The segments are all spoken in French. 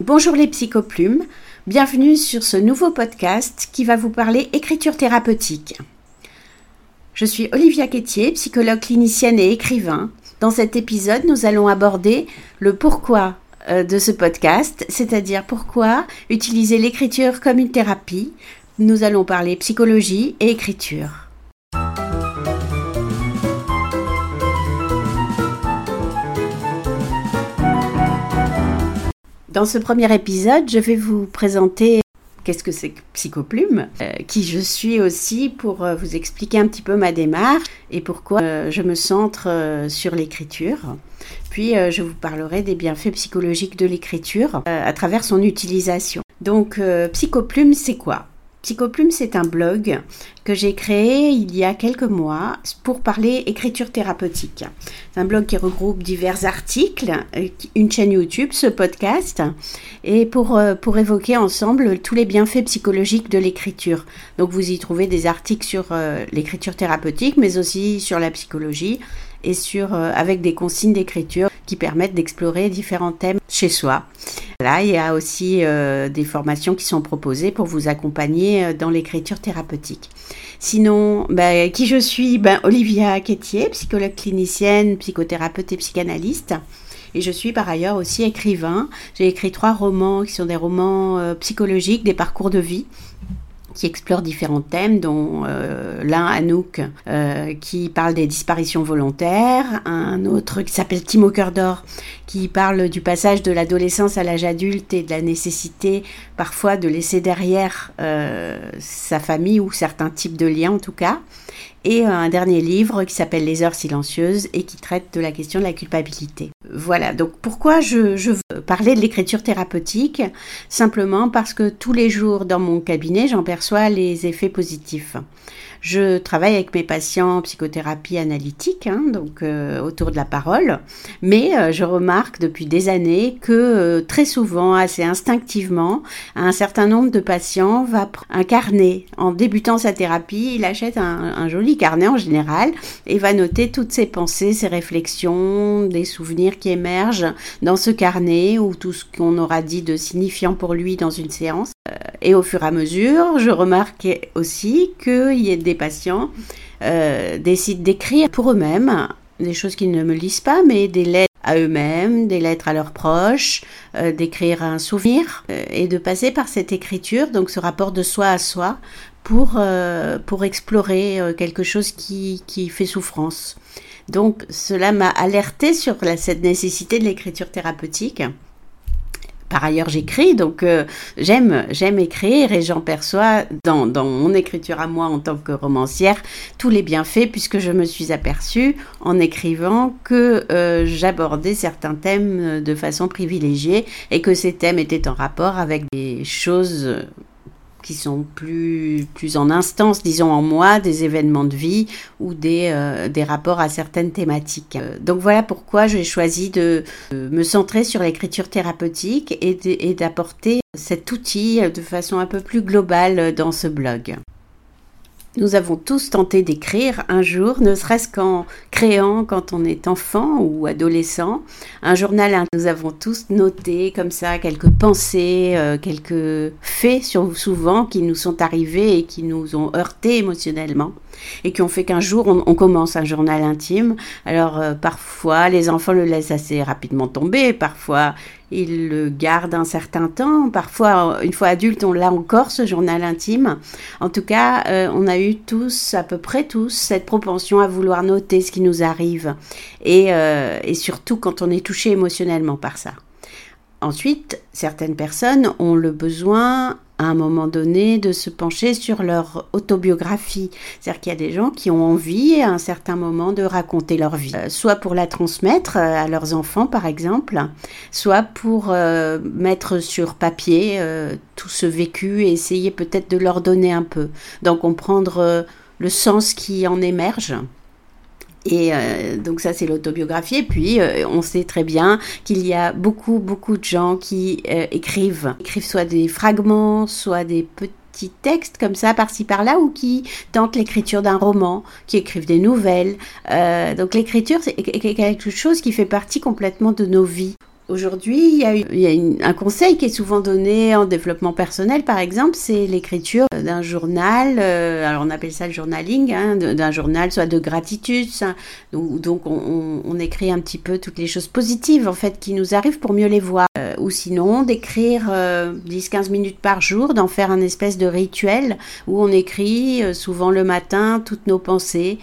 Bonjour les psychoplumes, bienvenue sur ce nouveau podcast qui va vous parler écriture thérapeutique. Je suis Olivia Quétier, psychologue clinicienne et écrivain. Dans cet épisode, nous allons aborder le pourquoi euh, de ce podcast, c'est-à-dire pourquoi utiliser l'écriture comme une thérapie. Nous allons parler psychologie et écriture. Dans ce premier épisode, je vais vous présenter qu'est-ce que c'est que Psychoplume, euh, qui je suis aussi pour euh, vous expliquer un petit peu ma démarche et pourquoi euh, je me centre sur l'écriture. Puis je vous parlerai des bienfaits psychologiques de l'écriture à travers son utilisation. Donc Psychoplume, c'est quoi? Psychoplume, c'est un blog que j'ai créé il y a quelques mois pour parler écriture thérapeutique. C'est un blog qui regroupe divers articles, euh, une chaîne YouTube, ce podcast, et pour, euh, pour évoquer ensemble tous les bienfaits psychologiques de l'écriture. Donc vous y trouvez des articles sur euh, l'écriture thérapeutique, mais aussi sur la psychologie et sur, avec des consignes d'écriture qui permettent d'explorer différents thèmes chez soi. Il y a aussi euh, des formations qui sont proposées pour vous accompagner euh, dans l'écriture thérapeutique. Sinon, ben, qui je suis? Ben, Olivia Quétier, psychologue clinicienne, psychothérapeute et psychanalyste. Et je suis par ailleurs aussi écrivain. J'ai écrit trois romans qui sont des romans euh, psychologiques, des parcours de vie qui explore différents thèmes, dont euh, l'un Anouk euh, qui parle des disparitions volontaires, un autre qui s'appelle Timo Cœur d'Or qui parle du passage de l'adolescence à l'âge adulte et de la nécessité parfois de laisser derrière euh, sa famille ou certains types de liens en tout cas et un dernier livre qui s'appelle Les heures silencieuses et qui traite de la question de la culpabilité. Voilà, donc pourquoi je, je veux parler de l'écriture thérapeutique? Simplement parce que tous les jours dans mon cabinet, j'en perçois les effets positifs. Je travaille avec mes patients en psychothérapie analytique, hein, donc euh, autour de la parole, mais euh, je remarque depuis des années que euh, très souvent, assez instinctivement, un certain nombre de patients va un carnet. En débutant sa thérapie, il achète un, un joli carnet en général et va noter toutes ses pensées, ses réflexions, des souvenirs qui émergent dans ce carnet ou tout ce qu'on aura dit de signifiant pour lui dans une séance. Et au fur et à mesure, je remarque aussi qu'il y a des patients euh, décident d'écrire pour eux-mêmes des choses qu'ils ne me lisent pas, mais des lettres à eux-mêmes, des lettres à leurs proches, euh, d'écrire un souvenir euh, et de passer par cette écriture, donc ce rapport de soi à soi, pour, pour explorer quelque chose qui, qui fait souffrance. Donc cela m'a alerté sur cette nécessité de l'écriture thérapeutique par ailleurs, j'écris, donc euh, j'aime j'aime écrire et j'en perçois dans, mon écriture à moi en tant que romancière tous les bienfaits puisque je me suis aperçue en écrivant que euh, j'abordais certains thèmes de façon privilégiée et que ces thèmes étaient en rapport avec des choses qui sont plus, plus en instance, disons en moi, des événements de vie ou des, euh, rapports à certaines thématiques. Euh, donc voilà pourquoi j'ai choisi de, me centrer sur l'écriture thérapeutique et d'apporter cet outil de façon un peu plus globale dans ce blog. Nous avons tous tenté d'écrire un jour, ne serait-ce qu'en créant quand on est enfant ou adolescent, un journal. Nous avons tous noté comme ça quelques pensées, euh, quelques faits souvent qui nous sont arrivés et qui nous ont heurtés émotionnellement et qui ont fait qu'un jour on, commence un journal intime. Alors euh, parfois les enfants le laissent assez rapidement tomber, parfois ils le gardent un certain temps, parfois une fois adulte on l'a encore ce journal intime. En tout cas, euh, on a eu tous, à peu près tous, cette propension à vouloir noter ce qui nous arrive et, euh, et surtout quand on est touché émotionnellement par ça. Ensuite, certaines personnes ont le besoin à un moment donné de se pencher sur leur autobiographie. C'est-à-dire qu'il y a des gens qui ont envie à un certain moment de raconter leur vie, euh, soit pour la transmettre euh, à leurs enfants par exemple, soit pour euh, mettre sur papier tout ce vécu et essayer peut-être de leur donner un peu, d'en comprendre le sens qui en émerge. Et euh, donc ça c'est l'autobiographie. Et puis euh, on sait très bien qu'il y a beaucoup beaucoup de gens qui euh, écrivent, écrivent soit des fragments, soit des petits textes comme ça par-ci par-là ou qui tentent l'écriture d'un roman, qui écrivent des nouvelles. donc l'écriture c'est quelque chose qui fait partie complètement de nos vies. Aujourd'hui, il y a, un conseil qui est souvent donné en développement personnel, par exemple, c'est l'écriture d'un journal. Euh, alors on appelle ça le journaling, hein, d'un journal, soit de gratitude. donc, donc on, écrit un petit peu toutes les choses positives en fait qui nous arrivent pour mieux les voir. Euh, ou sinon d'écrire 10-15 euh, minutes par jour, d'en faire un espèce de rituel où on écrit souvent le matin toutes nos pensées,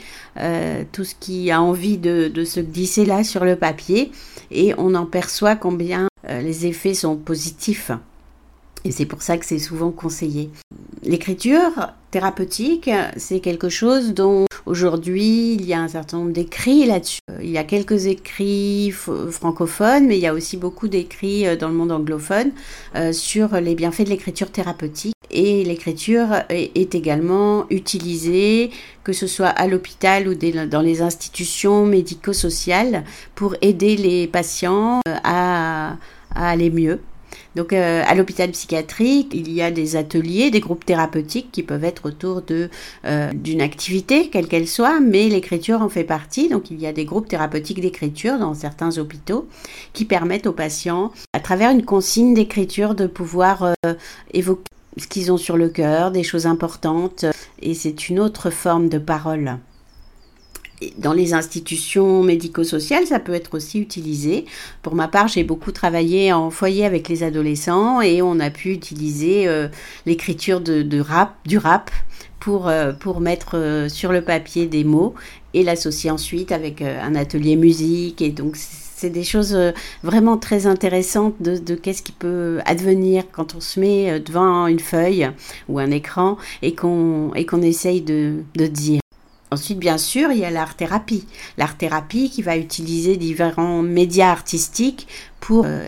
tout ce qui a envie de se glisser là sur le papier et on en perçoit combien euh, les effets sont positifs. Et c'est pour ça que c'est souvent conseillé. L'écriture thérapeutique, c'est quelque chose dont aujourd'hui il y a un certain nombre d'écrits là-dessus. Il y a quelques écrits francophones, mais il y a aussi beaucoup d'écrits euh, dans le monde anglophone euh, sur les bienfaits de l'écriture thérapeutique. Et l'écriture est également utilisée, que ce soit à l'hôpital ou dans les institutions médico-sociales, pour aider les patients à aller mieux. Donc euh, à l'hôpital psychiatrique, il y a des ateliers, des groupes thérapeutiques qui peuvent être autour euh, d'une activité, quelle qu'elle soit, mais l'écriture en fait partie. Donc il y a des groupes thérapeutiques d'écriture dans certains hôpitaux qui permettent aux patients, à travers une consigne d'écriture, de pouvoir euh, évoquer ce qu'ils ont sur le cœur, des choses importantes, et c'est une autre forme de parole dans les institutions médico-sociales, ça peut être aussi utilisé. Pour ma part, j'ai beaucoup travaillé en foyer avec les adolescents et on a pu utiliser euh, l'écriture de, rap, du rap pour, euh, pour mettre euh, sur le papier des mots et l'associer ensuite avec un atelier musique. Et donc, c'est des choses vraiment très intéressantes de, de qu'est-ce qui peut advenir quand on se met devant une feuille ou un écran et qu'on qu'on essaye de, de dire. Ensuite, bien sûr, il y a l'art-thérapie. L'art-thérapie qui va utiliser différents médias artistiques pour euh,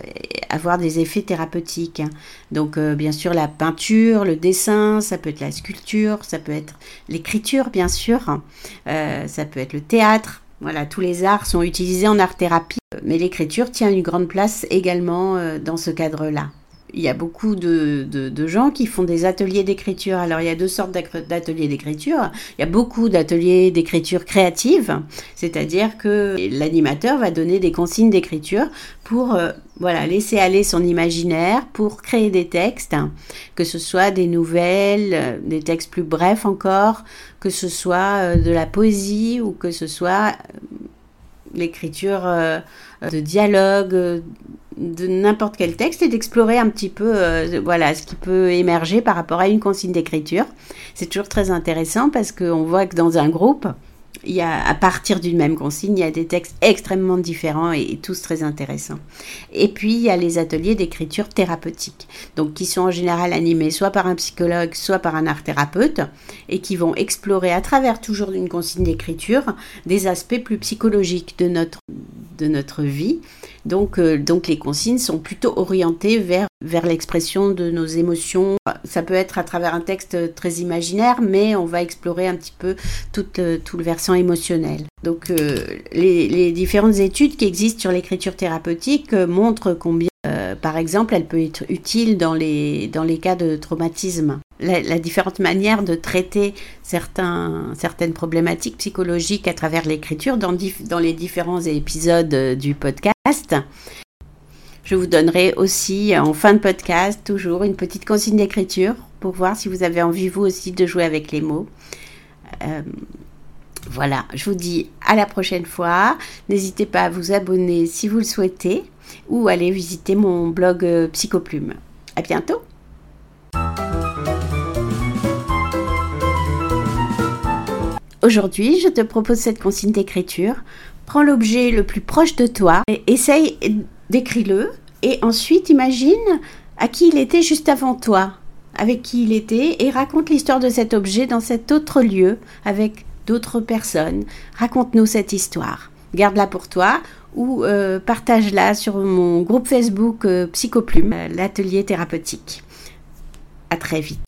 avoir des effets thérapeutiques. Donc, euh, bien sûr, la peinture, le dessin, ça peut être la sculpture, ça peut être l'écriture, bien sûr, euh, ça peut être le théâtre. Voilà, tous les arts sont utilisés en art-thérapie, mais l'écriture tient une grande place également dans ce cadre-là il y a beaucoup de, de, gens qui font des ateliers d'écriture. Alors, il y a deux sortes d'ateliers d'écriture. Il y a beaucoup d'ateliers d'écriture créative, c'est-à-dire que l'animateur va donner des consignes d'écriture pour euh, voilà, laisser aller son imaginaire, pour créer des textes, que ce soit des nouvelles, euh, des textes plus brefs encore, que ce soit euh, de la poésie ou que ce soit l'écriture de dialogue de n'importe quel texte et d'explorer un petit peu euh, voilà ce qui peut émerger par rapport à une consigne d'écriture. C'est toujours très intéressant parce qu'on voit que dans un groupe, il y a, à partir d'une même consigne, il y a des textes extrêmement différents et, tous très intéressants. Et puis, il y a les ateliers d'écriture thérapeutique, donc qui sont en général animés soit par un psychologue, soit par un art thérapeute, et qui vont explorer à travers toujours une consigne d'écriture des aspects plus psychologiques de notre, de notre vie. Donc, euh, donc les consignes sont plutôt orientées vers, vers l'expression de nos émotions. Ça peut être à travers un texte très imaginaire, mais on va explorer un petit peu tout, euh, tout le versant émotionnel. Donc euh, les, les, différentes études qui existent sur l'écriture thérapeutique montrent combien, par exemple, elle peut être utile dans les, dans les cas de traumatisme la, différente manière de traiter certains, certaines problématiques psychologiques à travers l'écriture dans, dans les différents épisodes euh, du podcast. Je vous donnerai aussi en fin de podcast toujours une petite consigne d'écriture pour voir si vous avez envie vous aussi de jouer avec les mots. Euh, voilà, je vous dis à la prochaine fois. N'hésitez pas à vous abonner si vous le souhaitez ou aller visiter mon blog euh, Psychoplume. À bientôt! Aujourd'hui, je te propose cette consigne d'écriture. Prends l'objet le plus proche de toi et essaye d'écrire-le. Et ensuite, imagine à qui il était juste avant toi, avec qui il était, et raconte l'histoire de cet objet dans cet autre lieu, avec d'autres personnes. Raconte-nous cette histoire. Garde-la pour toi ou euh, partage-la sur mon groupe Facebook euh, Psychoplume, l'atelier thérapeutique. À très vite.